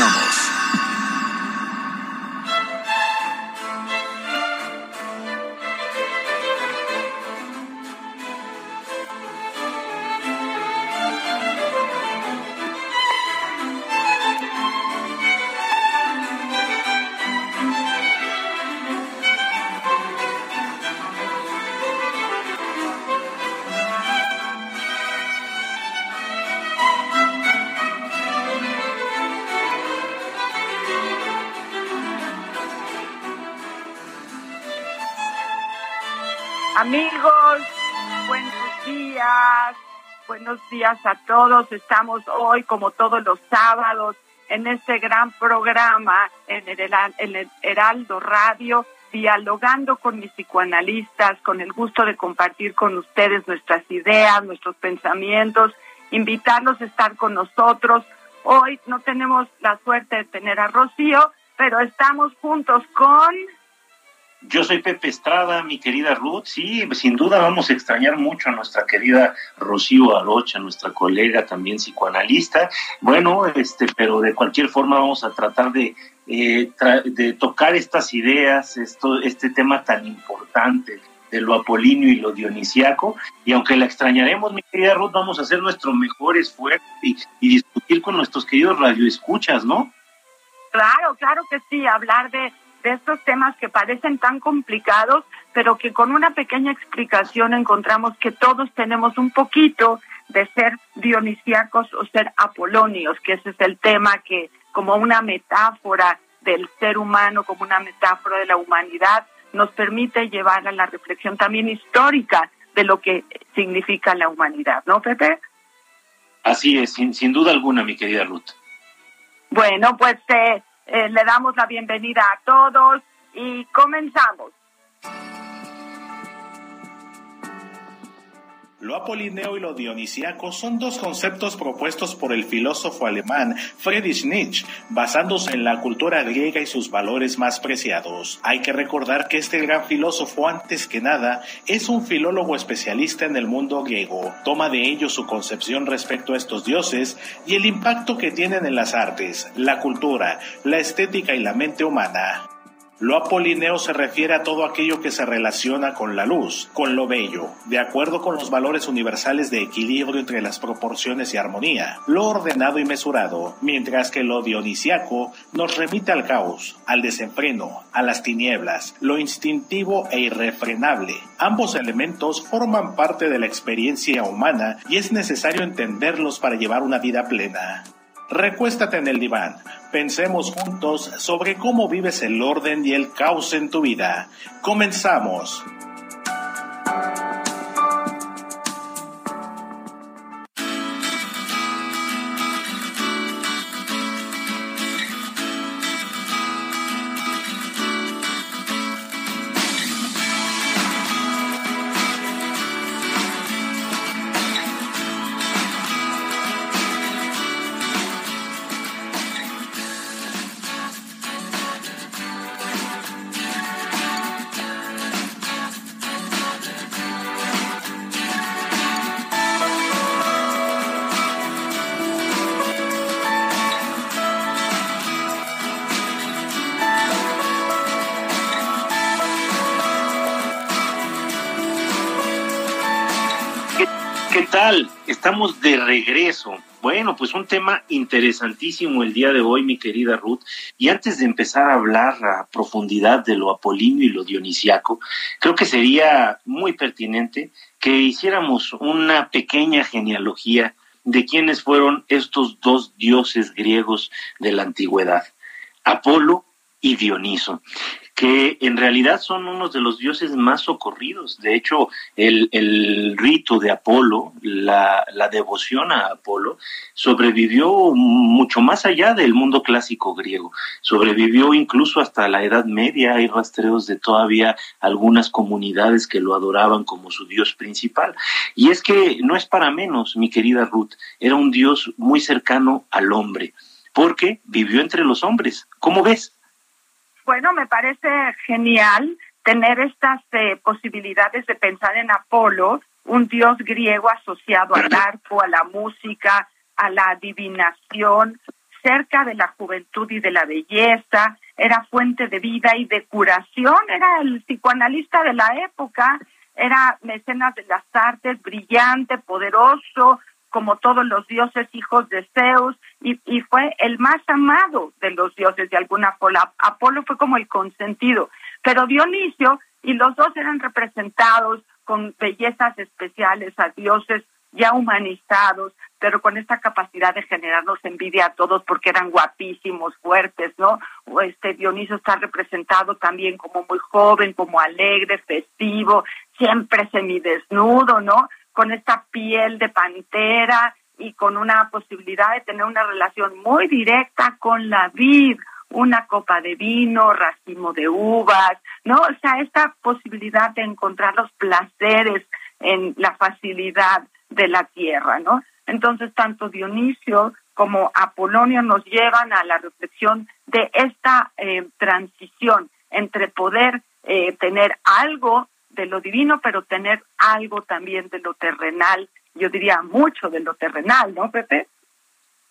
Comenzamos. Amigos, buenos días, buenos días a todos. Estamos hoy, como todos los sábados, en este gran programa en el, Heraldo Radio, dialogando con mis psicoanalistas, con el gusto de compartir con ustedes nuestras ideas, nuestros pensamientos, invitarlos a estar con nosotros. Hoy no tenemos la suerte de tener a Rocío, pero estamos juntos con... Yo soy Pepe Estrada, mi querida Ruth. Sí, sin duda vamos a extrañar mucho a nuestra querida Rocío Arocha, nuestra colega también psicoanalista. Bueno, este, pero de cualquier forma vamos a tratar de, eh, de tocar estas ideas, esto, este tema tan importante de lo apolíneo y lo dionisiaco. Y aunque la extrañaremos, mi querida Ruth, vamos a hacer nuestro mejor esfuerzo y, y discutir con nuestros queridos radioescuchas, ¿no? Claro, claro que sí, hablar de, de estos temas que parecen tan complicados, pero que con una pequeña explicación encontramos que todos tenemos un poquito de ser dionisíacos o ser apolónios, que ese es el tema que como una metáfora del ser humano, como una metáfora de la humanidad, nos permite llevar a la reflexión también histórica de lo que significa la humanidad, ¿no, Pepe? Así es, sin, sin duda alguna, mi querida Ruth. Bueno, pues eh, eh, le damos la bienvenida a todos y comenzamos. Lo apolineo y lo dionisíaco son dos conceptos propuestos por el filósofo alemán Friedrich Nietzsche, basándose en la cultura griega y sus valores más preciados. Hay que recordar que este gran filósofo, antes que nada, es un filólogo especialista en el mundo griego. Toma de ello su concepción respecto a estos dioses y el impacto que tienen en las artes, la cultura, la estética y la mente humana. Lo apolineo se refiere a todo aquello que se relaciona con la luz, con lo bello, de acuerdo con los valores universales de equilibrio entre las proporciones y armonía, lo ordenado y mesurado, mientras que lo dionisiaco nos remite al caos, al desenfreno, a las tinieblas, lo instintivo e irrefrenable. Ambos elementos forman parte de la experiencia humana y es necesario entenderlos para llevar una vida plena. Recuéstate en el diván. Pensemos juntos sobre cómo vives el orden y el caos en tu vida. Comenzamos. Estamos de regreso. Bueno, pues un tema interesantísimo el día de hoy, mi querida Ruth. Y antes de empezar a hablar a profundidad de lo apolíneo y lo dionisiaco, creo que sería muy pertinente que hiciéramos una pequeña genealogía de quiénes fueron estos dos dioses griegos de la antigüedad, Apolo y Dioniso que en realidad son unos de los dioses más socorridos. De hecho, el, el rito de Apolo, la, la, devoción a Apolo, sobrevivió mucho más allá del mundo clásico griego. Sobrevivió incluso hasta la Edad Media. Hay rastreos de todavía algunas comunidades que lo adoraban como su dios principal. Y es que no es para menos, mi querida Ruth, era un dios muy cercano al hombre, porque vivió entre los hombres. ¿Cómo ves? Bueno, me parece genial tener estas eh, posibilidades de pensar en Apolo, un dios griego asociado al arco, a la música, a la adivinación, cerca de la juventud y de la belleza, era fuente de vida y de curación, era el psicoanalista de la época, era mecenas de las artes, brillante, poderoso, como todos los dioses hijos de Zeus, y, fue el más amado de los dioses de alguna forma. Apolo fue como el consentido, pero Dionisio y los dos eran representados con bellezas especiales a dioses ya humanizados, pero con esta capacidad de generarnos envidia a todos porque eran guapísimos, fuertes, ¿no? Este Dionisio está representado también como muy joven, como alegre, festivo, siempre semidesnudo, ¿no? con esta piel de pantera y con una posibilidad de tener una relación muy directa con la vid, una copa de vino, racimo de uvas, ¿no? O sea, esta posibilidad de encontrar los placeres en la facilidad de la tierra, ¿no? Entonces, tanto Dionisio como Apolonio nos llevan a la reflexión de esta eh, transición entre poder eh, tener algo de lo divino, pero tener algo también de lo terrenal, yo diría mucho de lo terrenal, ¿no, Pepe?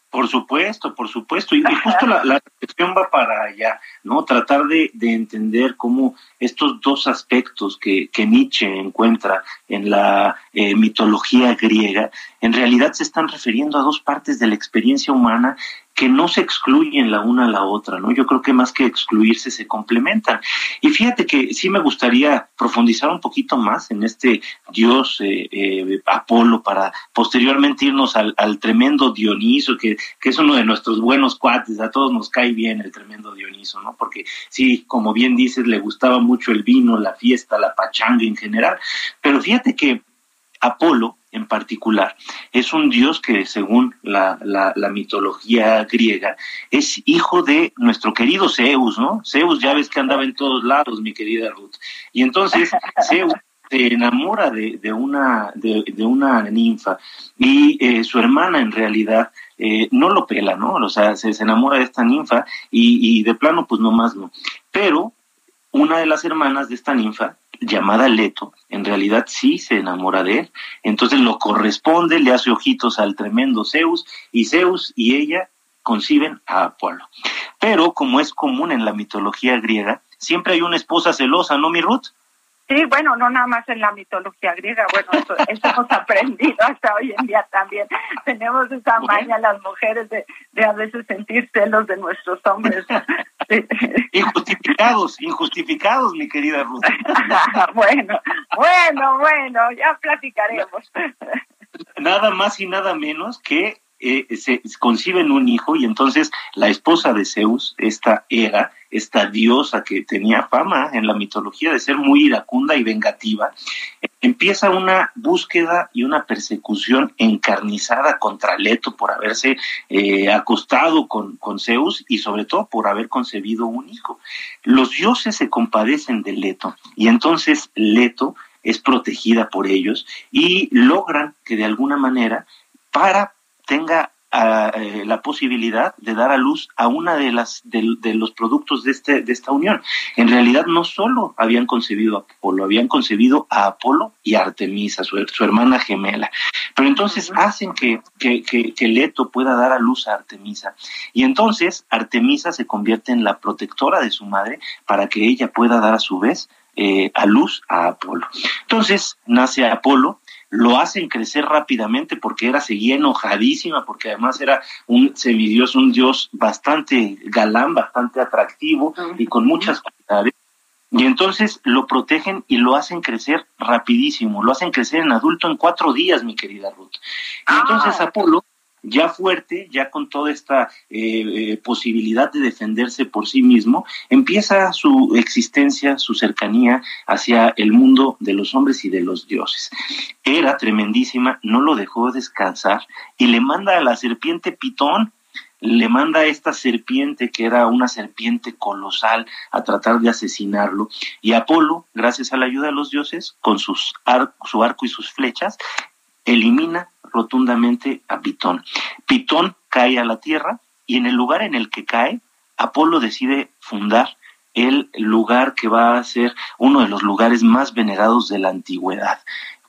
Por supuesto, por supuesto. Y, justo la, la, reflexión va para allá, ¿no? Tratar de, de, entender cómo estos dos aspectos que, que Nietzsche encuentra en la eh, mitología griega, en realidad se están refiriendo a dos partes de la experiencia humana que no se excluyen la una a la otra, ¿no? Yo creo que más que excluirse se complementan. Y fíjate que sí me gustaría profundizar un poquito más en este dios eh, eh, Apolo para posteriormente irnos al, al tremendo Dioniso, que, que, es uno de nuestros buenos cuates, a todos nos cae bien el tremendo Dioniso, ¿no? Porque sí, como bien dices, le gustaba mucho el vino, la fiesta, la pachanga en general, pero fíjate que Apolo en particular es un dios que según la, la, la, mitología griega es hijo de nuestro querido Zeus, ¿no? Zeus ya ves que andaba en todos lados, mi querida Ruth. Y entonces Zeus se enamora de, de una, de, de, una ninfa y eh, su hermana en realidad eh, no lo pela, ¿no? O sea, se, se enamora de esta ninfa y, y de plano pues no más no. Pero una de las hermanas de esta ninfa llamada Leto, en realidad sí se enamora de él. Entonces lo corresponde, le hace ojitos al tremendo Zeus y Zeus y ella conciben a Apolo. Pero como es común en la mitología griega, siempre hay una esposa celosa, ¿no, mi Ruth? Sí, bueno, no nada más en la mitología griega, bueno, eso, eso hemos aprendido hasta hoy en día también. Tenemos esa maña las mujeres de, de a veces sentir celos de nuestros hombres. injustificados, injustificados, mi querida Ruth. bueno, bueno, bueno, ya platicaremos. Nada más y nada menos que eh, se conciben un hijo y entonces la esposa de Zeus, esta Hera, esta diosa que tenía fama en la mitología de ser muy iracunda y vengativa, empieza una búsqueda y una persecución encarnizada contra Leto por haberse eh, acostado con, con Zeus y sobre todo por haber concebido un hijo. Los dioses se compadecen de Leto y entonces Leto es protegida por ellos y logran que de alguna manera para tenga uh, la posibilidad de dar a luz a una de las de, de, los productos de este de esta unión. En realidad no solo habían concebido a Apolo, habían concebido a Apolo y a Artemisa, su, su hermana gemela. Pero entonces hacen que, que, que, que, Leto pueda dar a luz a Artemisa. Y entonces Artemisa se convierte en la protectora de su madre para que ella pueda dar a su vez eh, a luz a Apolo. Entonces nace Apolo, lo hacen crecer rápidamente porque era, seguía enojadísima, porque además era un semidios, un dios bastante galán, bastante atractivo y con muchas cualidades. Y entonces lo protegen y lo hacen crecer rapidísimo, lo hacen crecer en adulto en cuatro días, mi querida Ruth. Y entonces ah. Apolo ya fuerte, ya con toda esta eh, eh, posibilidad de defenderse por sí mismo, empieza su existencia, su cercanía hacia el mundo de los hombres y de los dioses. Era tremendísima, no lo dejó descansar y le manda a la serpiente Pitón, le manda a esta serpiente, que era una serpiente colosal, a tratar de asesinarlo. Y Apolo, gracias a la ayuda de los dioses, con sus su arco y sus flechas, elimina rotundamente a Pitón. Pitón cae a la tierra y en el lugar en el que cae, Apolo decide fundar el lugar que va a ser uno de los lugares más venerados de la antigüedad.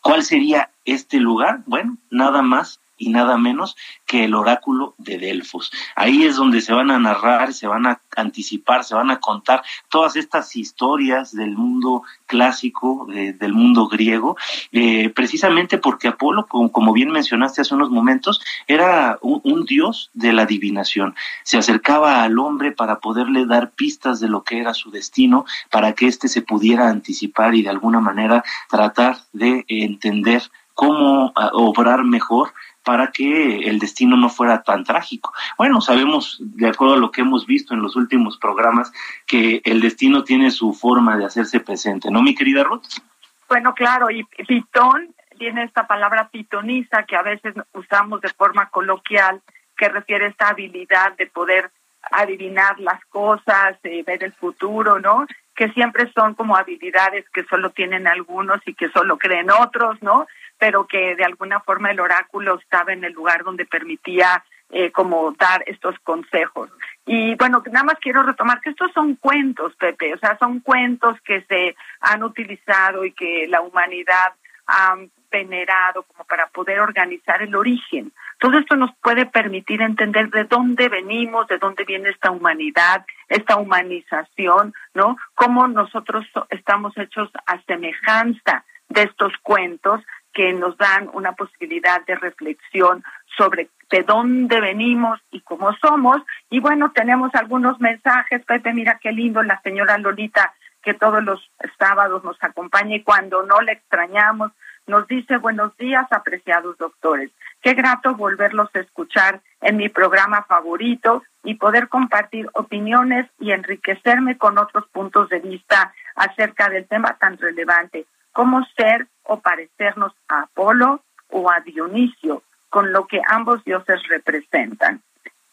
¿Cuál sería este lugar? Bueno, nada más y nada menos que el oráculo de Delfos. Ahí es donde se van a narrar, se van a anticipar, se van a contar todas estas historias del mundo clásico, del mundo griego, eh, precisamente porque Apolo, como, bien mencionaste hace unos momentos, era un, dios de la adivinación. Se acercaba al hombre para poderle dar pistas de lo que era su destino, para que éste se pudiera anticipar y de alguna manera tratar de entender cómo ah, obrar mejor para que el destino no fuera tan trágico. Bueno, sabemos, de acuerdo a lo que hemos visto en los últimos programas, que el destino tiene su forma de hacerse presente, ¿no, mi querida Ruth? Bueno, claro, y pitón tiene esta palabra pitoniza que a veces usamos de forma coloquial, que refiere a esta habilidad de poder adivinar las cosas, eh, ver el futuro, ¿no? Que siempre son como habilidades que solo tienen algunos y que solo creen otros, ¿no? Pero que de alguna forma el oráculo estaba en el lugar donde permitía eh, como dar estos consejos. Y bueno, nada más quiero retomar que estos son cuentos, Pepe, o sea, son cuentos que se han utilizado y que la humanidad ha venerado como para poder organizar el origen. Todo esto nos puede permitir entender de dónde venimos, de dónde viene esta humanidad, esta humanización, ¿no? Cómo nosotros estamos hechos a semejanza de estos cuentos que nos dan una posibilidad de reflexión sobre de dónde venimos y cómo somos. Y bueno, tenemos algunos mensajes. Pepe, mira qué lindo la señora Lolita que todos los sábados nos acompaña y cuando no le extrañamos nos dice buenos días, apreciados doctores. Qué grato volverlos a escuchar en mi programa favorito y poder compartir opiniones y enriquecerme con otros puntos de vista acerca del tema tan relevante cómo ser o parecernos a Apolo o a Dionisio, con lo que ambos dioses representan.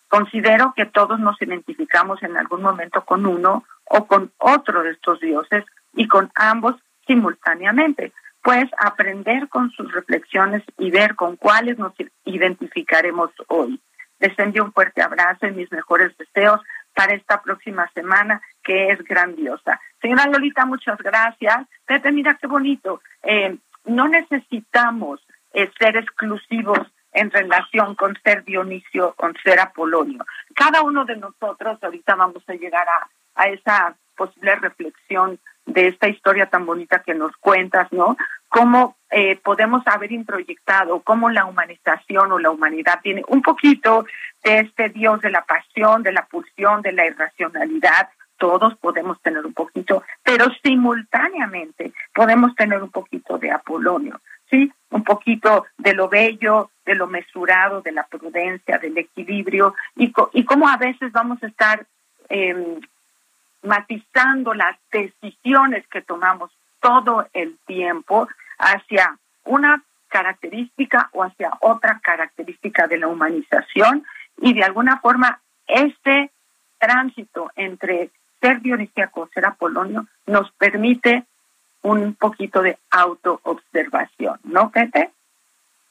Considero que todos nos identificamos en algún momento con uno o con otro de estos dioses y con ambos simultáneamente, pues aprender con sus reflexiones y ver con cuáles nos identificaremos hoy. Les un fuerte abrazo y mis mejores deseos para esta próxima semana que es grandiosa. Señora Lolita, muchas gracias. Pepe, mira qué bonito. Eh, no necesitamos eh, ser exclusivos en relación con ser Dionisio, con ser Apolonio. Cada uno de nosotros, ahorita vamos a llegar a, a esa posible reflexión de esta historia tan bonita que nos cuentas, ¿no? Cómo eh, podemos haber introyectado, cómo la humanización o la humanidad tiene un poquito de este Dios de la pasión, de la pulsión, de la irracionalidad. Todos podemos tener un poquito, pero simultáneamente podemos tener un poquito de Apolonio, ¿sí? Un poquito de lo bello, de lo mesurado, de la prudencia, del equilibrio, y, y cómo a veces vamos a estar eh, matizando las decisiones que tomamos todo el tiempo hacia una característica o hacia otra característica de la humanización y de alguna forma este tránsito entre ser dionisíaco, ser apolonio, nos permite un poquito de autoobservación, ¿no, Pepe?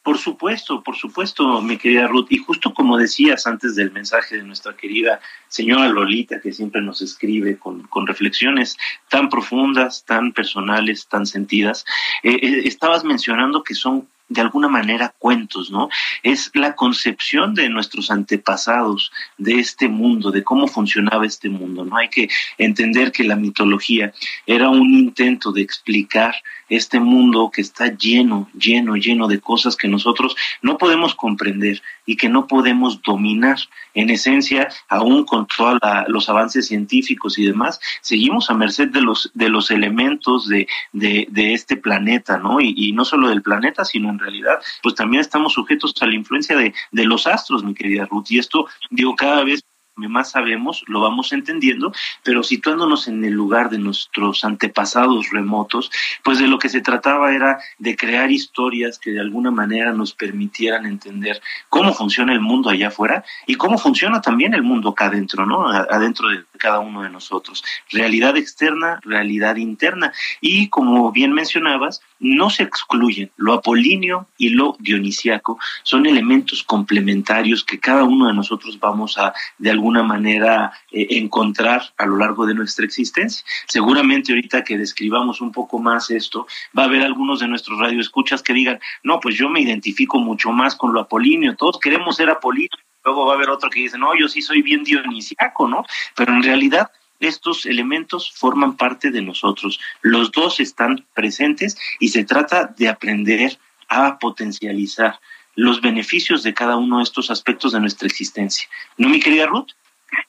Por supuesto, por supuesto, mi querida Ruth. Y justo como decías antes del mensaje de nuestra querida señora Lolita, que siempre nos escribe con, con reflexiones tan profundas, tan personales, tan sentidas, eh, eh, estabas mencionando que son de alguna manera cuentos, ¿no? Es la concepción de nuestros antepasados de este mundo, de cómo funcionaba este mundo, ¿no? Hay que entender que la mitología era un intento de explicar este mundo que está lleno, lleno, lleno de cosas que nosotros no podemos comprender y que no podemos dominar. En esencia, aún con todos los avances científicos y demás, seguimos a merced de los, de los elementos de, de, este planeta, ¿no? Y, y, no solo del planeta, sino en realidad, pues también estamos sujetos a la influencia de, de los astros, mi querida Ruth. Y esto, digo, cada vez más sabemos, lo vamos entendiendo, pero situándonos en el lugar de nuestros antepasados remotos, pues de lo que se trataba era de crear historias que de alguna manera nos permitieran entender cómo funciona el mundo allá afuera y cómo funciona también el mundo acá adentro, ¿no? Adentro de cada uno de nosotros. Realidad externa, realidad interna. Y como bien mencionabas, no se excluyen. Lo apolíneo y lo dionisiaco son elementos complementarios que cada uno de nosotros vamos a, de alguna manera, eh, encontrar a lo largo de nuestra existencia. Seguramente ahorita que describamos un poco más esto, va a haber algunos de nuestros radioescuchas que digan, no, pues yo me identifico mucho más con lo apolíneo, todos queremos ser apolíneo. Luego va a haber otro que dice, no, yo sí soy bien dionisiaco, ¿no? Pero en realidad estos elementos forman parte de nosotros. Los dos están presentes y se trata de aprender a potencializar los beneficios de cada uno de estos aspectos de nuestra existencia. ¿No, mi querida Ruth?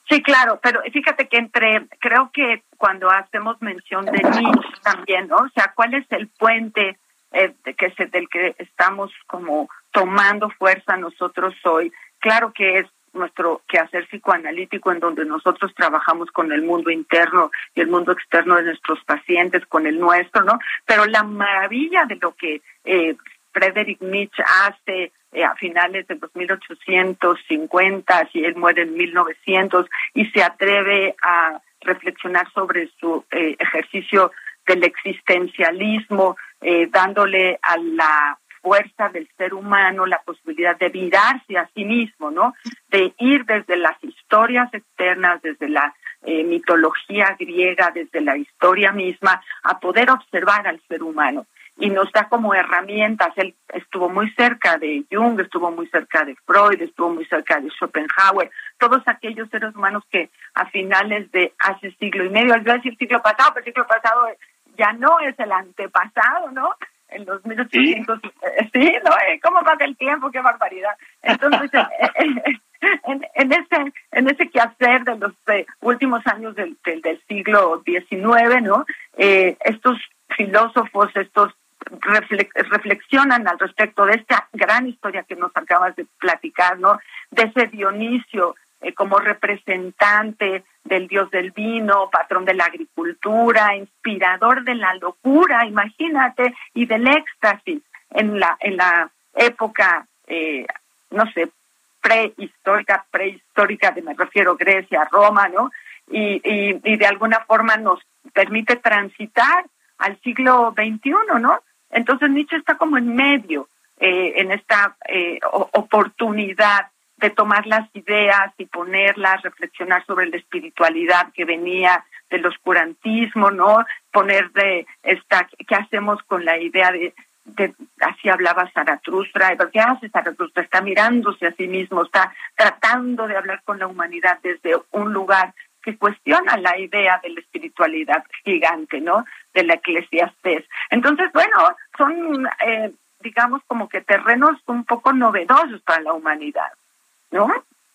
Sí, claro, pero fíjate que entre, creo que cuando hacemos mención de Nietzsche también, ¿no? O sea, ¿cuál es el puente eh, que se, del que estamos como tomando fuerza nosotros hoy? Claro que es nuestro quehacer psicoanalítico en donde nosotros trabajamos con el mundo interno y el mundo externo de nuestros pacientes, con el nuestro, ¿no? Pero la maravilla de lo que eh, Friedrich Nietzsche hace eh, a finales de los 1850, y él muere en 1900, y se atreve a reflexionar sobre su eh, ejercicio del existencialismo, dándole a la fuerza del ser humano, la posibilidad de virarse a sí mismo, ¿no? De ir desde las historias externas, desde la eh, mitología griega, desde la historia misma, a poder observar al ser humano. Y nos da como herramientas. Él estuvo muy cerca de Jung, estuvo muy cerca de Freud, estuvo muy cerca de Schopenhauer, todos aquellos seres humanos que a finales de hace siglo y medio, al decir siglo pasado, pero el siglo pasado ya no es el antepasado, ¿no? en los 1800. ¿Sí? sí, ¿no? Eh, ¿Cómo pasa el tiempo? ¡Qué barbaridad! Entonces, eh, eh, en, en, ese en ese quehacer de los últimos años del, del, siglo XIX, ¿no? estos filósofos, estos reflexionan al respecto de esta gran historia que nos acabas de platicar, ¿no? De ese Dionisio como representante del dios del vino, patrón de la agricultura, inspirador de la locura, imagínate, y del éxtasis en la, en la época, eh, no sé, prehistórica, prehistórica, de, me refiero Grecia, Roma, ¿no? Y, y, de alguna forma nos permite transitar al siglo XXI, ¿no? Entonces Nietzsche está como en medio, eh, en esta eh, oportunidad de tomar las ideas y ponerlas, reflexionar sobre la espiritualidad que venía del oscurantismo, ¿no? Poner de esta, ¿qué hacemos con la idea de, de así hablaba Zaratustra, ¿qué hace Zaratustra? Está mirándose a sí mismo, está tratando de hablar con la humanidad desde un lugar que cuestiona la idea de la espiritualidad gigante, ¿no? De la eclesiastés. Entonces, bueno, son, eh, digamos, como que terrenos un poco novedosos para la humanidad. ¿no?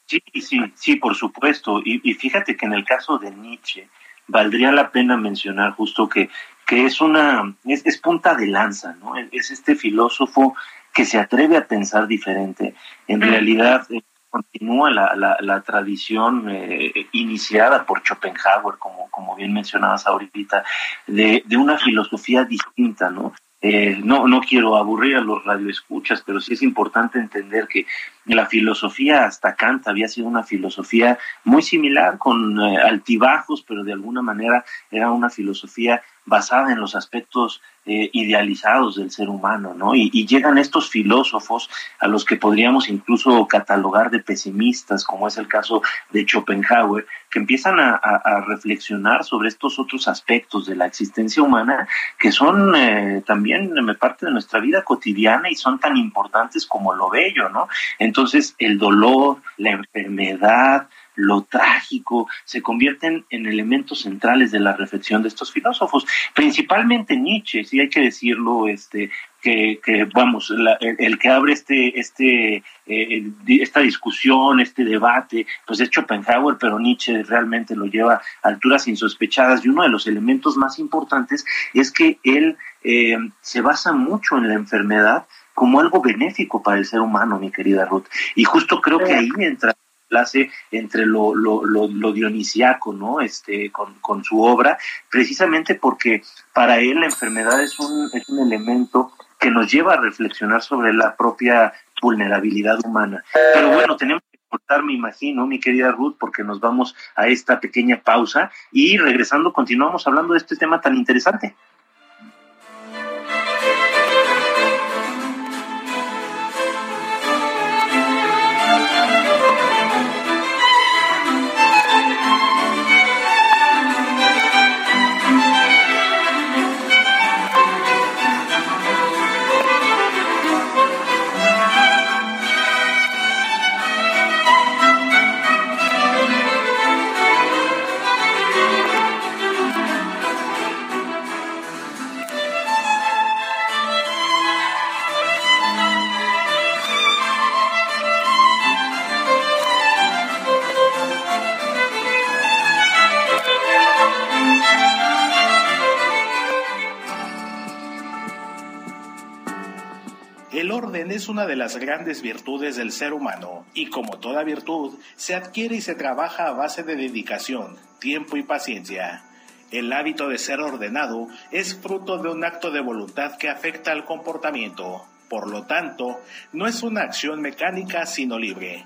Sí, sí, sí, por supuesto. Y, fíjate que en el caso de Nietzsche, valdría la pena mencionar justo que, que es una, es, punta de lanza, ¿no? Es este filósofo que se atreve a pensar diferente. En mm. realidad eh, continúa la, la, la tradición eh, iniciada por Schopenhauer, como, como bien mencionabas ahorita, de, de una filosofía distinta, ¿no? Eh, no, no quiero aburrir a los radioescuchas, pero sí es importante entender que la filosofía hasta Kant había sido una filosofía muy similar, con eh, altibajos, pero de alguna manera era una filosofía basada en los aspectos eh, idealizados del ser humano, ¿no? Y, llegan estos filósofos a los que podríamos incluso catalogar de pesimistas, como es el caso de Schopenhauer, que empiezan a, reflexionar sobre estos otros aspectos de la existencia humana que son eh, también parte de nuestra vida cotidiana y son tan importantes como lo bello, ¿no? Entonces, el dolor, la enfermedad, lo trágico, se convierten en elementos centrales de la reflexión de estos filósofos, principalmente Nietzsche, sí hay que decirlo, este, que, que vamos, el, que abre este, este, eh, esta discusión, este debate, pues es Schopenhauer, pero Nietzsche realmente lo lleva a alturas insospechadas y uno de los elementos más importantes es que él eh, se basa mucho en la enfermedad como algo benéfico para el ser humano, mi querida Ruth. Y justo creo que ahí entra entre lo, lo, lo, dionisiaco, ¿no? Este, con, con, su obra, precisamente porque para él la enfermedad es un, es un elemento que nos lleva a reflexionar sobre la propia vulnerabilidad humana. Pero bueno, tenemos que cortar, me imagino, mi querida Ruth, porque nos vamos a esta pequeña pausa y regresando continuamos hablando de este tema tan interesante. Una de las grandes virtudes del ser humano y como toda virtud, se adquiere y se trabaja a base de dedicación, tiempo y paciencia. El hábito de ser ordenado es fruto de un acto de voluntad que afecta al comportamiento. Por lo tanto, no es una acción mecánica sino libre.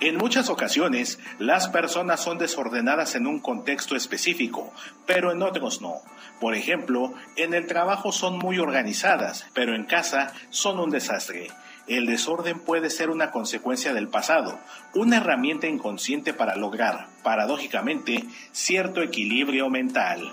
En muchas ocasiones, las personas son desordenadas en un contexto específico, pero en otros no. Por ejemplo, en el trabajo son muy organizadas, pero en casa son un desastre. El desorden puede ser una consecuencia del pasado, una herramienta inconsciente para lograr, paradójicamente, cierto equilibrio mental.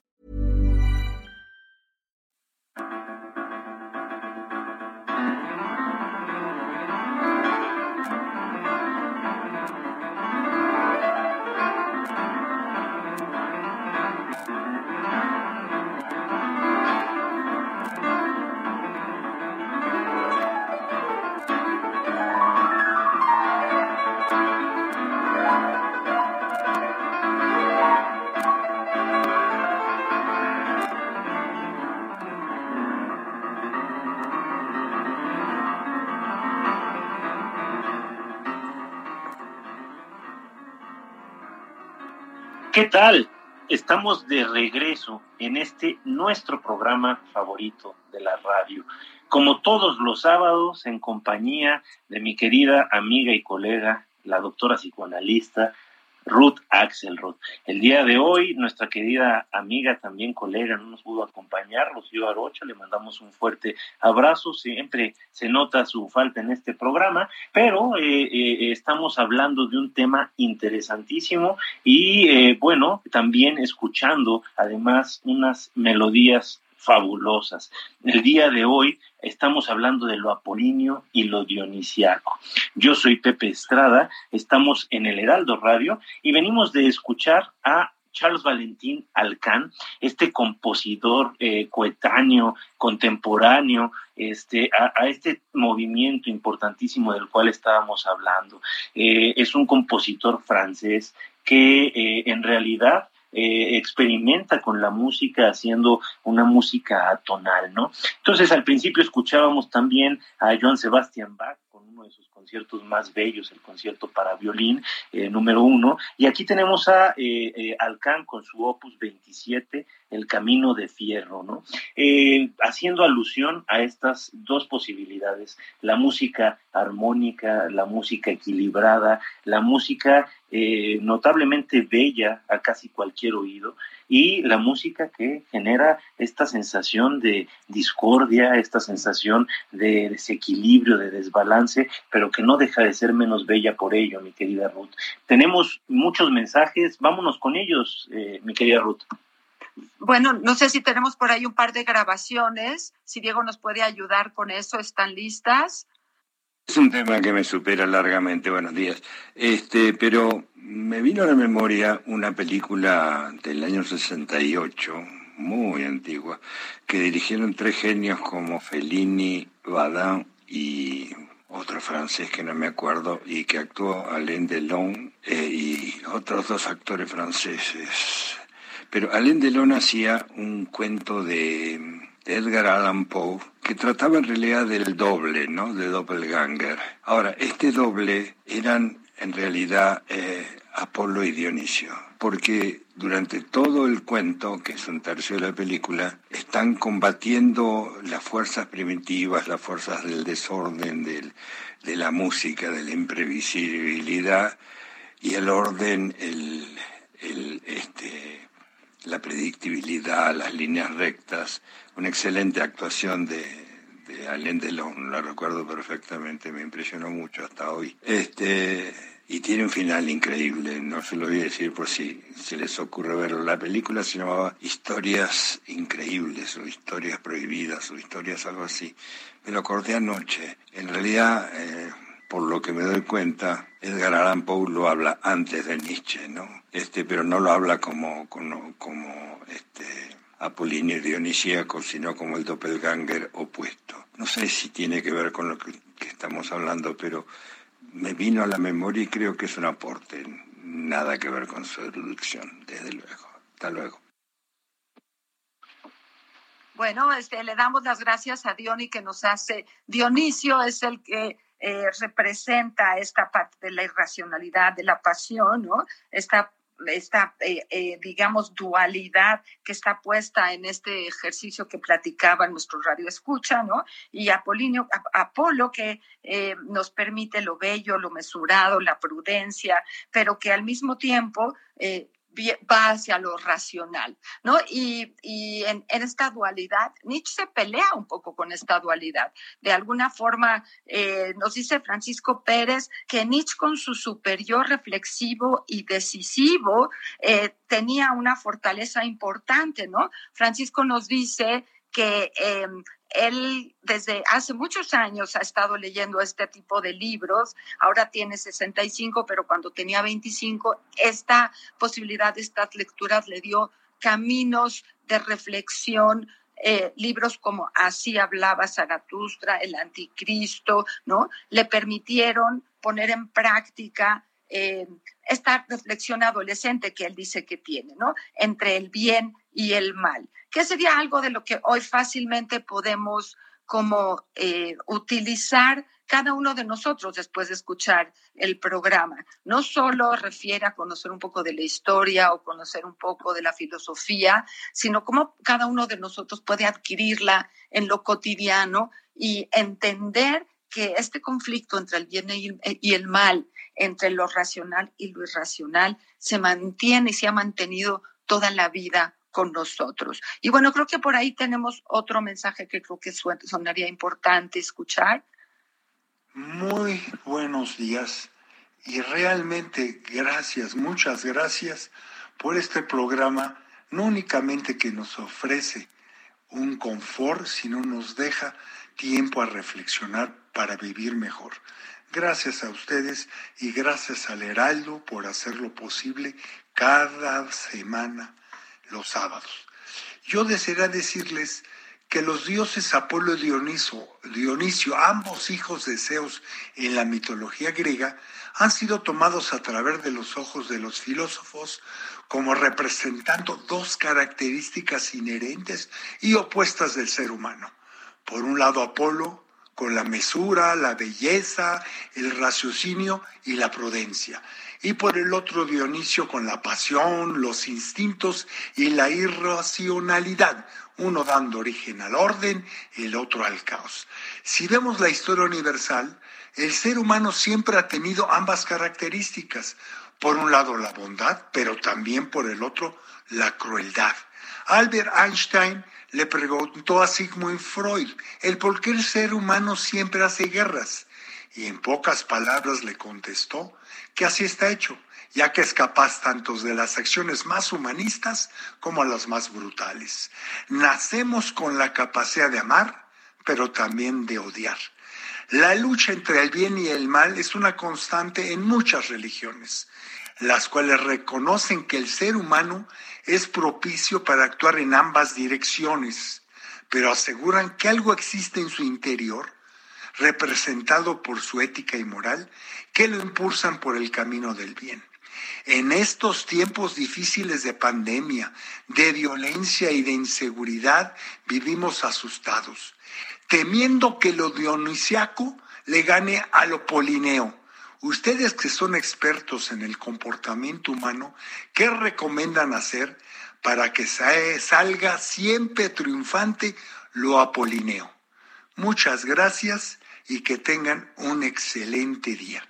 ¿Qué tal? estamos de regreso en este nuestro programa favorito de la radio. Como todos los sábados, en compañía de mi querida amiga y colega, la doctora psicoanalista Ruth Axelrod. El día de hoy, nuestra querida amiga, también colega, no nos pudo acompañar, Rocío Arocha, le mandamos un fuerte abrazo, siempre se nota su falta en este programa, pero eh, eh, estamos hablando de un tema interesantísimo y eh, bueno, también escuchando además unas melodías fabulosas. El día de hoy estamos hablando de lo apolíneo y lo dionisiaco. Yo soy Pepe Estrada, estamos en el Heraldo Radio y venimos de escuchar a Charles Valentín Alcán, este compositor eh, coetáneo, contemporáneo, este, a, este movimiento importantísimo del cual estábamos hablando. Eh, es un compositor francés que eh, en realidad eh, experimenta con la música haciendo una música atonal, ¿no? Entonces al principio escuchábamos también a Joan Sebastian Bach con uno de sus conciertos más bellos, el concierto para violín eh, número uno, y aquí tenemos a eh, Alcán con su opus 27, El Camino de Fierro, ¿no? haciendo alusión a estas dos posibilidades, la música armónica, la música equilibrada, la música eh, notablemente bella a casi cualquier oído y la música que genera esta sensación de discordia, esta sensación de desequilibrio, de desbalance, pero que no deja de ser menos bella por ello, mi querida Ruth. Tenemos muchos mensajes, vámonos con ellos, eh, mi querida Ruth. Bueno, no sé si tenemos por ahí un par de grabaciones, si Diego nos puede ayudar con eso, ¿están listas? Es un tema que me supera largamente, buenos días. Este, pero me vino a la memoria una película del año 68, muy antigua, que dirigieron tres genios como Fellini, Badin y otro francés que no me acuerdo, y que actuó Alain Delon eh, y otros dos actores franceses. Pero Alain Delon hacía un cuento Edgar Allan Poe, que trataba en realidad del doble, ¿no? De doppelganger. Ahora, este doble eran en realidad eh, Apolo y Dionisio, porque durante todo el cuento, que es un tercio de la película, están combatiendo las fuerzas primitivas, las fuerzas del desorden, de la música, de la imprevisibilidad, y el orden, el, el, este, la predictibilidad, las líneas rectas, una excelente actuación de, de Alain Delon, la recuerdo perfectamente, me impresionó mucho hasta hoy. Este, y tiene un final increíble, no se lo voy a decir por si se les ocurre verlo. La película se llamaba Historias Increíbles o Historias Prohibidas o Historias algo así. Me lo acordé anoche. En realidad, eh, por lo que me doy cuenta, Edgar Allan Poe lo habla antes de Nietzsche, ¿no? Este, pero no lo habla como, como, este, Apolinio Dionisíaco, sino como el doppelganger opuesto. No sé si tiene que ver con lo que, estamos hablando, pero me vino a la memoria y creo que es un aporte. Nada que ver con su erudición, desde luego. Hasta luego. Bueno, este, le damos las gracias a Diony que nos hace. Dionisio es el que eh, representa esta parte de la irracionalidad, de la pasión, ¿no? Esta esta, eh, eh, digamos, dualidad que está puesta en este ejercicio que platicaba nuestro radio escucha, ¿no? Y Apolinio, Apolo, que nos permite lo bello, lo mesurado, la prudencia, pero que al mismo tiempo va hacia lo racional, ¿no? Y, en, esta dualidad, Nietzsche se pelea un poco con esta dualidad. De alguna forma, eh, nos dice Francisco Pérez que Nietzsche con su superior reflexivo y decisivo eh, tenía una fortaleza importante, ¿no? Francisco nos dice que em, él desde hace muchos años ha estado leyendo este tipo de libros, ahora tiene 65, pero cuando tenía 25, esta posibilidad de estas lecturas le dio caminos de reflexión, eh, libros como Así hablaba Zaratustra, El Anticristo, ¿no? Le permitieron poner en práctica eh, esta reflexión adolescente que él dice que tiene, ¿no? Entre el bien y el mal, que sería algo de lo que hoy fácilmente podemos como eh, utilizar cada uno de nosotros después de escuchar el programa. No solo refiere a conocer un poco de la historia o conocer un poco de la filosofía, sino cómo cada uno de nosotros puede adquirirla en lo cotidiano y entender que este conflicto entre el bien y el mal, entre lo racional y lo irracional, se mantiene y se ha mantenido toda la vida con nosotros. Y bueno, creo que por ahí tenemos otro mensaje que creo que sonaría importante escuchar. Muy buenos días y realmente gracias, muchas gracias por este programa, no únicamente que nos ofrece un confort, sino nos deja tiempo a reflexionar para vivir mejor. Gracias a ustedes y gracias al Heraldo por hacerlo posible cada semana los sábados. Yo desearía decirles que los dioses Apolo y Dioniso, Dionisio, ambos hijos de Zeus en la mitología griega, han sido tomados a través de los ojos de los filósofos como representando dos características inherentes y opuestas del ser humano. Por un lado, Apolo, con la mesura, la belleza, el raciocinio y la prudencia y por el otro Dionisio con la pasión, los instintos y la irracionalidad, uno dando origen al orden, el otro al caos. Si vemos la historia universal, el ser humano siempre ha tenido ambas características, por un lado la bondad, pero también por el otro la crueldad. Albert Einstein le preguntó a Sigmund Freud el por qué el ser humano siempre hace guerras y en pocas palabras le contestó que así está hecho, ya que es capaz tanto de las acciones más humanistas como las más brutales. Nacemos con la capacidad de amar, pero también de odiar. La lucha entre el bien y el mal es una constante en muchas religiones, las cuales reconocen que el ser humano es propicio para actuar en ambas direcciones, pero aseguran que algo existe en su interior representado por su ética y moral, que lo impulsan por el camino del bien. En estos tiempos difíciles de pandemia, de violencia y de inseguridad, vivimos asustados, temiendo que lo dionisiaco le gane a lo polineo. Ustedes que son expertos en el comportamiento humano, ¿qué recomiendan hacer para que salga siempre triunfante lo apolineo? Muchas gracias y que tengan un excelente día.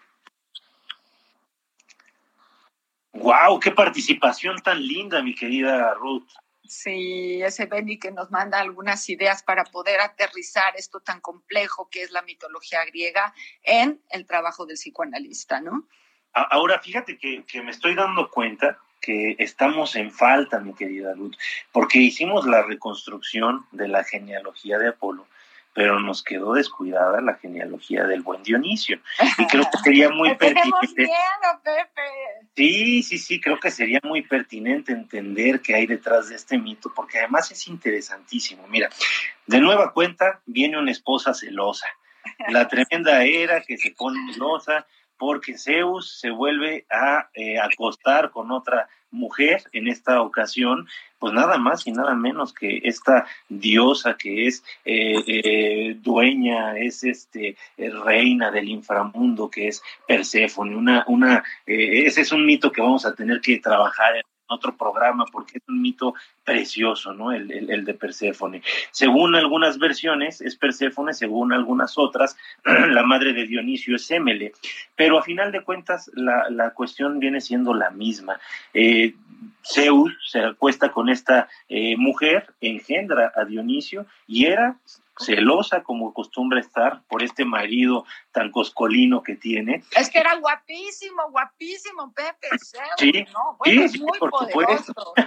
¡Wow! ¡Qué participación tan linda, mi querida Ruth! Sí, ese Benny que nos manda algunas ideas para poder aterrizar esto tan complejo que es la mitología griega en el trabajo del psicoanalista, ¿no? Ahora, fíjate que, que me estoy dando cuenta que estamos en falta, mi querida Ruth, porque hicimos la reconstrucción de la genealogía de Apolo pero nos quedó descuidada la genealogía del buen Dionisio. Y creo que sería muy pertinente. Sí, sí, sí, creo que sería muy pertinente entender qué hay detrás de este mito, porque además es interesantísimo. Mira, de nueva cuenta viene una esposa celosa. La tremenda era que se pone celosa porque Zeus se vuelve a eh, acostar con otra mujer en esta ocasión, pues nada más y nada menos que esta diosa que es eh, eh, dueña, es este reina del inframundo, que es Perséfone. Una, una, ese es un mito que vamos a tener que trabajar en otro programa porque es un mito precioso, ¿no? El, de Perséfone. Según algunas versiones es Perséfone, según algunas otras, la madre de Dionisio es Semele. Pero a final de cuentas la, la cuestión viene siendo la misma. Eh, Zeus se acuesta con esta eh, mujer, engendra a Dionisio y era celosa como acostumbra estar por este marido tan coscolino que tiene. Es que era guapísimo, guapísimo, Pepe. Sí, ¿no? bueno, sí, muy por supuesto.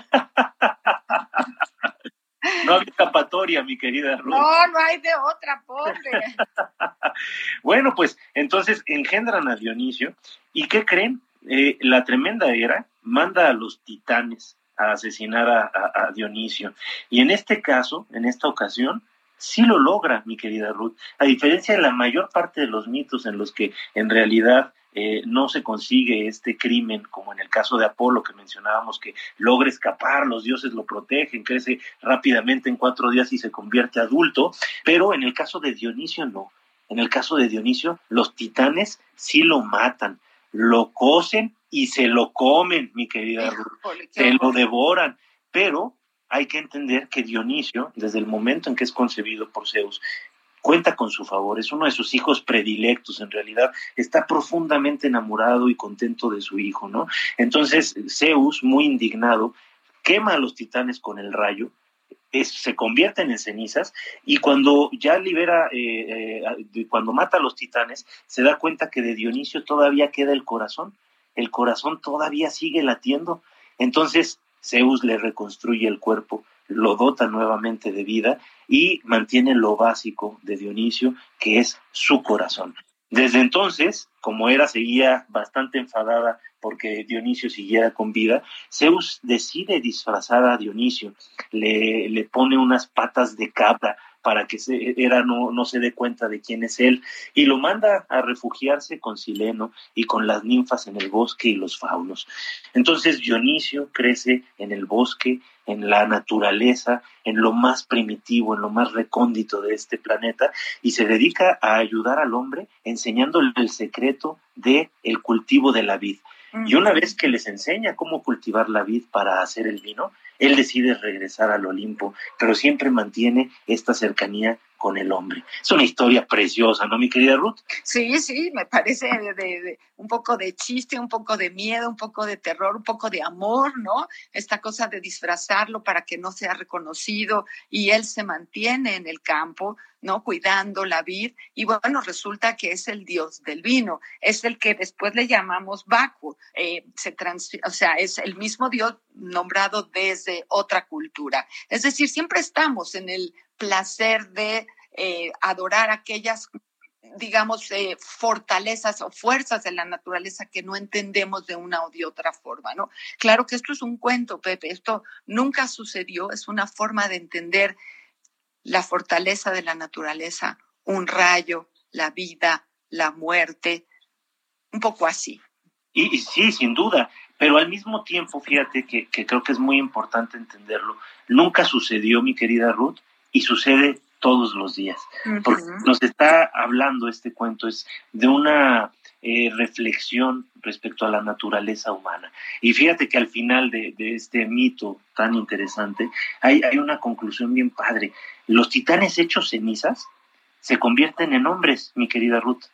No hay escapatoria, mi querida Ruth. No, no hay de otra, pobre. bueno, pues entonces engendran a Dionisio. ¿Y qué creen? Eh, la tremenda era manda a los titanes a asesinar a, Dionisio. Y en este caso, en esta ocasión, sí lo logra, mi querida Ruth, a diferencia de la mayor parte de los mitos en los que en realidad eh, no se consigue este crimen, como en el caso de Apolo que mencionábamos, que logra escapar, los dioses lo protegen, crece rápidamente en cuatro días y se convierte adulto, pero en el caso de Dionisio no. En el caso de Dionisio, los titanes sí lo matan, lo cocen y se lo comen, mi querida Ruth, se lo devoran, pero hay que entender que Dionisio, desde el momento en que es concebido por Zeus, cuenta con su favor, es uno de sus hijos predilectos, en realidad está profundamente enamorado y contento de su hijo, ¿no? Entonces Zeus, muy indignado, quema a los titanes con el rayo, se convierten en cenizas y cuando ya libera, eh, eh, cuando mata a los titanes, se da cuenta que de Dionisio todavía queda el corazón, el corazón todavía sigue latiendo. Entonces Zeus le reconstruye el cuerpo, lo dota nuevamente de vida y mantiene lo básico de Dionisio, que es su corazón. Desde entonces, como era seguía bastante enfadada porque Dionisio siguiera con vida, Zeus decide disfrazar a Dionisio, le, le pone unas patas de cabra para que se, era no, no se dé cuenta de quién es él, y lo manda a refugiarse con Sileno y con las ninfas en el bosque y los faunos. Entonces Dionisio crece en el bosque, en la naturaleza, en lo más primitivo, en lo más recóndito de este planeta, y se dedica a ayudar al hombre enseñándole el secreto de el cultivo de la vid. Y una vez que les enseña cómo cultivar la vid para hacer el vino, él decide regresar al Olimpo, pero siempre mantiene esta cercanía con el hombre. Es una historia preciosa, ¿no, mi querida Ruth? Sí, sí, me parece de, un poco de chiste, un poco de miedo, un poco de terror, un poco de amor, ¿no? Esta cosa de disfrazarlo para que no sea reconocido y él se mantiene en el campo, ¿no? Cuidando la vid y bueno, resulta que es el dios del vino, es el que después le llamamos Baku, eh, se o sea, es el mismo dios nombrado desde otra cultura. Es decir, siempre estamos en el placer de eh, adorar aquellas digamos, eh, fortalezas o fuerzas de la naturaleza que no entendemos de una o de otra forma, ¿no? Claro que esto es un cuento, Pepe, esto nunca sucedió, es una forma de entender la fortaleza de la naturaleza, un rayo, la vida, la muerte, un poco así. Y, sí, sin duda, pero al mismo tiempo, fíjate que, que creo que es muy importante entenderlo, nunca sucedió, mi querida Ruth, y sucede todos los días. Porque nos está hablando este cuento es de una eh, reflexión respecto a la naturaleza humana. Y fíjate que al final de, este mito tan interesante hay, hay, una conclusión bien padre. Los titanes hechos cenizas se convierten en hombres, mi querida Ruth.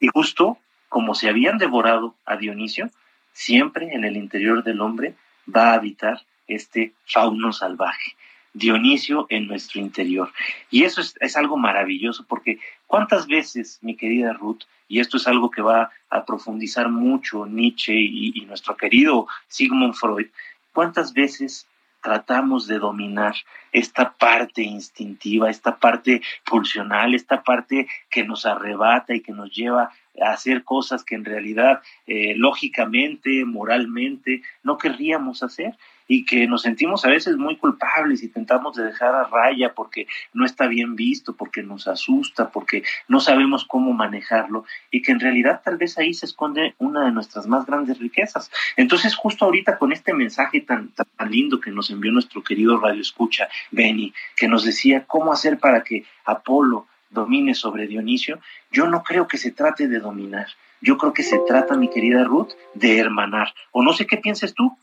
Y justo como se habían devorado a Dionisio, siempre en el interior del hombre va a habitar este fauno salvaje. Dionisio en nuestro interior. Y eso es, algo maravilloso porque cuántas veces, mi querida Ruth, y esto es algo que va a profundizar mucho Nietzsche y, nuestro querido Sigmund Freud, cuántas veces tratamos de dominar esta parte instintiva, esta parte pulsional, esta parte que nos arrebata y que nos lleva a hacer cosas que en realidad eh, lógicamente, moralmente, no querríamos hacer y que nos sentimos a veces muy culpables y tentamos de dejar a raya porque no está bien visto, porque nos asusta, porque no sabemos cómo manejarlo y que en realidad tal vez ahí se esconde una de nuestras más grandes riquezas. Entonces justo ahorita con este mensaje tan, tan lindo que nos envió nuestro querido Radio Escucha, Benny, que nos decía cómo hacer para que Apolo domine sobre Dionisio, yo no creo que se trate de dominar. Yo creo que se trata, mi querida Ruth, de hermanar. O no sé qué pienses tú.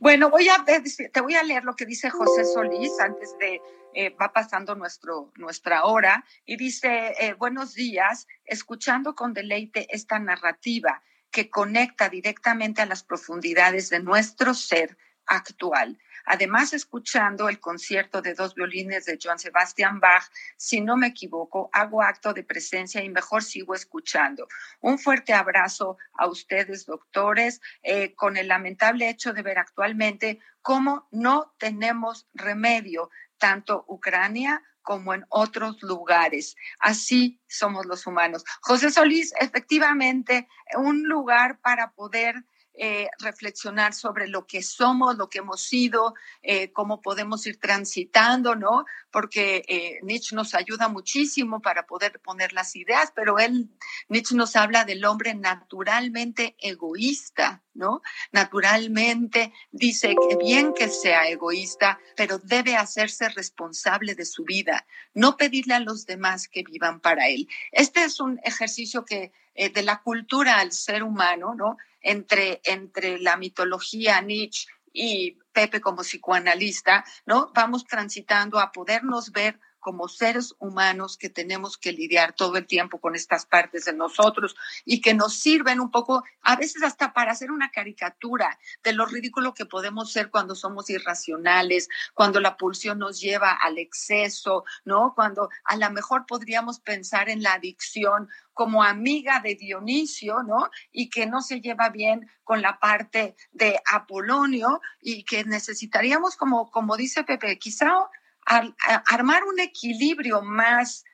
Bueno, voy a te voy a leer lo que dice José Solís antes de eh, va pasando nuestro, nuestra hora y dice eh, buenos días, escuchando con deleite esta narrativa que conecta directamente a las profundidades de nuestro ser actual. Además, escuchando el concierto de dos violines de Joan Sebastian Bach, si no me equivoco, hago acto de presencia y mejor sigo escuchando. Un fuerte abrazo a ustedes, doctores, eh, con el lamentable hecho de ver actualmente cómo no tenemos remedio, tanto Ucrania como en otros lugares. Así somos los humanos. José Solís, efectivamente, un lugar para poder eh, reflexionar sobre lo que somos, lo que hemos sido, eh, cómo podemos ir transitando, ¿no? Porque eh, Nietzsche nos ayuda muchísimo para poder poner las ideas, pero él, Nietzsche nos habla del hombre naturalmente egoísta, ¿no? Naturalmente dice que bien que sea egoísta, pero debe hacerse responsable de su vida, no pedirle a los demás que vivan para él. Este es un ejercicio que de la cultura al ser humano, ¿no? Entre, entre la mitología Nietzsche y Pepe como psicoanalista, ¿no? Vamos transitando a podernos ver como seres humanos que tenemos que lidiar todo el tiempo con estas partes de nosotros y que nos sirven un poco, a veces hasta para hacer una caricatura de lo ridículo que podemos ser cuando somos irracionales, cuando la pulsión nos lleva al exceso, ¿no? Cuando a lo mejor podríamos pensar en la adicción como amiga de Dionisio, ¿no? Y que no se lleva bien con la parte de Apolonio y que necesitaríamos, como, como dice Pepe, quizá armar un equilibrio más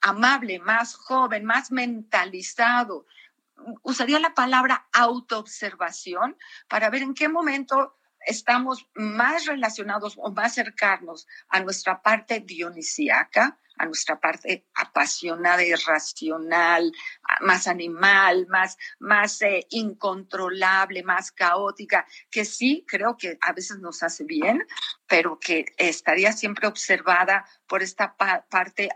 amable, más joven, más mentalizado. Usaría la palabra autoobservación para ver en qué momento estamos más relacionados o más cercanos a nuestra parte dionisíaca, a nuestra parte apasionada, irracional, más animal, más, más eh, incontrolable, más caótica, que sí creo que a veces nos hace bien, pero que estaría siempre observada por esta parte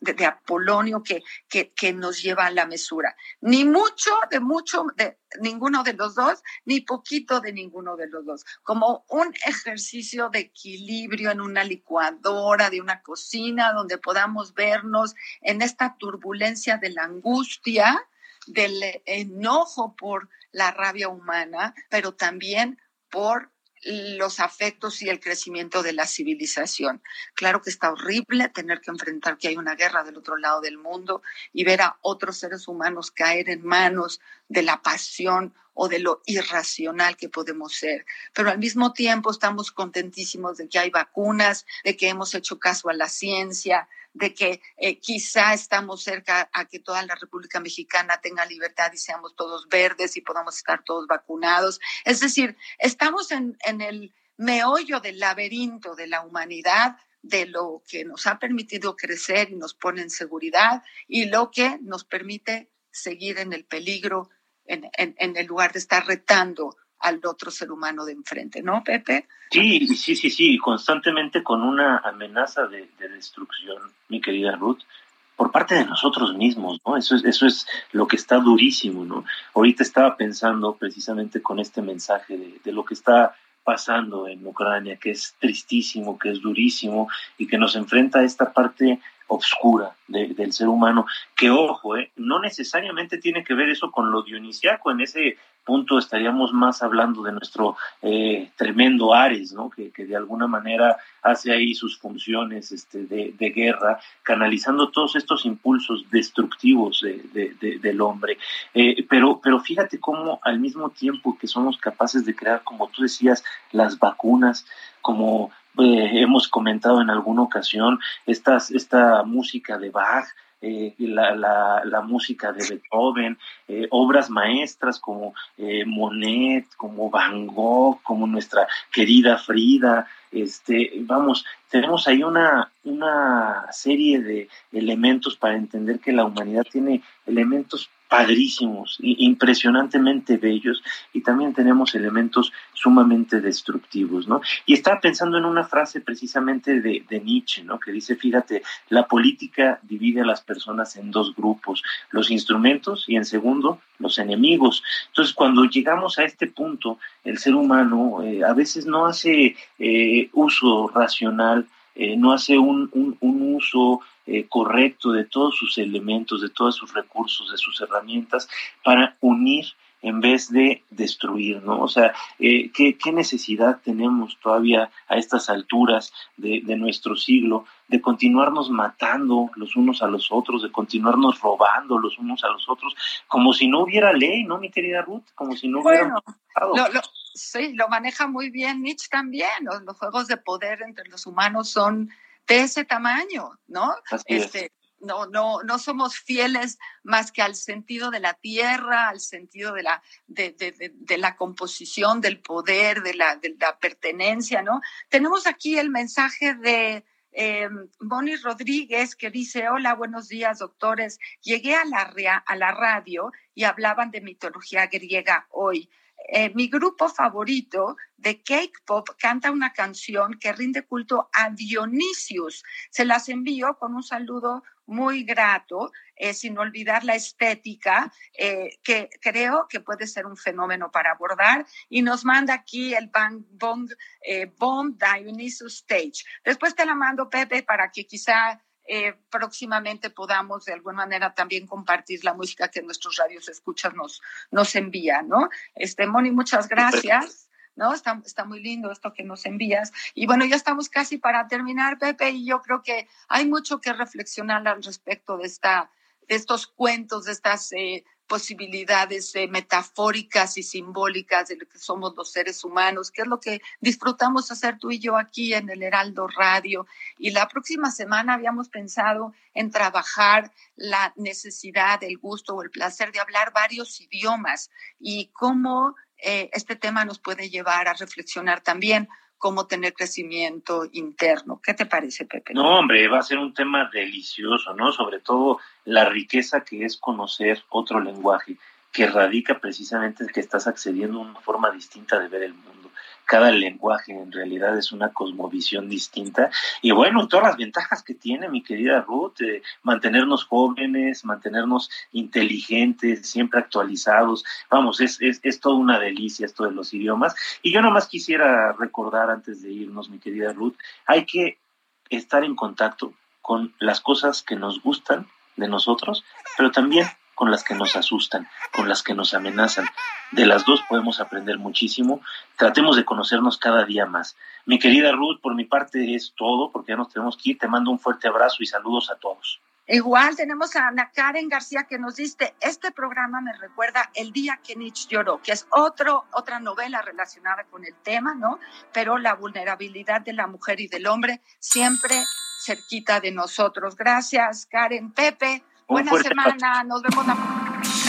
de, Apolonio que, que, que, nos lleva a la mesura. Ni mucho de mucho de ninguno de los dos, ni poquito de ninguno de los dos. Como un ejercicio de equilibrio en una licuadora, de una cocina, donde podamos vernos en esta turbulencia de la angustia, del enojo por la rabia humana, pero también por los afectos y el crecimiento de la civilización. Claro que está horrible tener que enfrentar que hay una guerra del otro lado del mundo y ver a otros seres humanos caer en manos de la pasión o de lo irracional que podemos ser. Pero al mismo tiempo estamos contentísimos de que hay vacunas, de que hemos hecho caso a la ciencia, de que eh, quizá estamos cerca a que toda la República Mexicana tenga libertad y seamos todos verdes y podamos estar todos vacunados. Es decir, estamos en, en el meollo del laberinto de la humanidad de lo que nos ha permitido crecer y nos pone en seguridad y lo que nos permite seguir en el peligro, en, en, el lugar de estar retando al otro ser humano de enfrente, ¿no, Pepe? Sí, sí, sí, sí, constantemente con una amenaza de, destrucción, mi querida Ruth, por parte de nosotros mismos, ¿no? Eso es, eso es lo que está durísimo, ¿no? Ahorita estaba pensando precisamente con este mensaje de, de lo que está pasando en Ucrania, que es tristísimo, que es durísimo y que nos enfrenta a esta parte obscura del ser humano, que ojo, eh, no necesariamente tiene que ver eso con lo dionisiaco, en ese punto estaríamos más hablando de nuestro eh, tremendo Ares, ¿no? Que, de alguna manera hace ahí sus funciones este, de, guerra, canalizando todos estos impulsos destructivos del hombre. Eh, pero, pero fíjate cómo al mismo tiempo que somos capaces de crear, como tú decías, las vacunas, como eh, hemos comentado en alguna ocasión, estas, esta música de Bach, eh, la, la, la, música de Beethoven, eh, obras maestras como eh, Monet, como Van Gogh, como nuestra querida Frida. Este, vamos, tenemos ahí una, una serie de elementos para entender que la humanidad tiene elementos padrísimos, impresionantemente bellos, y también tenemos elementos sumamente destructivos, ¿no? Y estaba pensando en una frase precisamente de, de, Nietzsche, ¿no? Que dice, fíjate, la política divide a las personas en dos grupos, los instrumentos y en segundo, los enemigos. Entonces, cuando llegamos a este punto, el ser humano eh, a veces no hace eh, uso racional, eh, no hace un, un, un uso eh, correcto de todos sus elementos, de todos sus recursos, de sus herramientas, para unir en vez de destruir, ¿no? O sea, eh, ¿qué, necesidad tenemos todavía a estas alturas de, de, nuestro siglo de continuarnos matando los unos a los otros, de continuarnos robando los unos a los otros, como si no hubiera ley, ¿no, mi querida Ruth? Como si no hubiera... sí, lo maneja muy bien Nietzsche también. los juegos de poder entre los humanos son de ese tamaño, ¿no? este, no, no, no somos fieles más que al sentido de la tierra, al sentido de la, de, de, de, la composición, del poder, de la, de la pertenencia, ¿no? Tenemos aquí el mensaje de eh, Bonnie Rodríguez que dice, hola, buenos días, doctores. Llegué a la, a la radio y hablaban de mitología griega hoy. Eh, mi grupo favorito de Cake Pop canta una canción que rinde culto a Dionisius. Se las envío con un saludo muy grato, eh, sin olvidar la estética, eh, que creo que puede ser un fenómeno para abordar. Y nos manda aquí el Bang Bong Bomb Dionysus Stage. Después te la mando, Pepe, para que quizá eh, próximamente podamos de alguna manera también compartir la música que nuestros radios escuchan nos, nos envían, ¿no? Este, Moni, muchas gracias. ¿no? Está, está muy lindo esto que nos envías. Y bueno, ya estamos casi para terminar, Pepe, y yo creo que hay mucho que reflexionar al respecto de, esta, estos cuentos, de estas eh, posibilidades eh, metafóricas y simbólicas de lo que somos los seres humanos, que es lo que disfrutamos hacer tú y yo aquí en el Heraldo Radio. Y la próxima semana habíamos pensado en trabajar la necesidad, el gusto o el placer de hablar varios idiomas y cómo eh, este tema nos puede llevar a reflexionar también cómo tener crecimiento interno. ¿Qué te parece, Pepe? No, hombre, va a ser un tema delicioso, ¿no? Sobre todo la riqueza que es conocer otro lenguaje, que radica precisamente en que estás accediendo a una forma distinta de ver el mundo cada lenguaje en realidad es una cosmovisión distinta. Y bueno, todas las ventajas que tiene mi querida Ruth, eh, mantenernos jóvenes, mantenernos inteligentes, siempre actualizados. Vamos, es, es, es toda una delicia esto de los idiomas. Y yo nomás quisiera recordar antes de irnos, mi querida Ruth, hay que estar en contacto con las cosas que nos gustan de nosotros, pero también con las que nos asustan, con las que nos amenazan. De las dos podemos aprender muchísimo. Tratemos de conocernos cada día más. Mi querida Ruth, por mi parte es todo, porque ya nos tenemos que ir. Te mando un fuerte abrazo y saludos a todos. Igual tenemos a Ana Karen García que nos dice, este programa me recuerda El día que Nietzsche lloró, que es otro, otra novela relacionada con el tema, ¿no? Pero la vulnerabilidad de la mujer y del hombre siempre cerquita de nosotros. Gracias, Karen. Pepe, Buena semana, nos vemos la